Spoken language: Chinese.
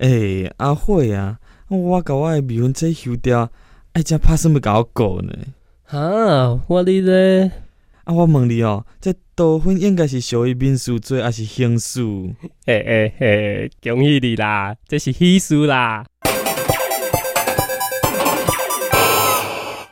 诶，阿慧啊，我甲我的未婚妻休掉，爱则拍什么甲我过呢？哈，我哩咧。啊，我问你哦，这多粉应该是属于民事罪还是刑事？诶诶诶，恭喜你啦，这是喜事啦！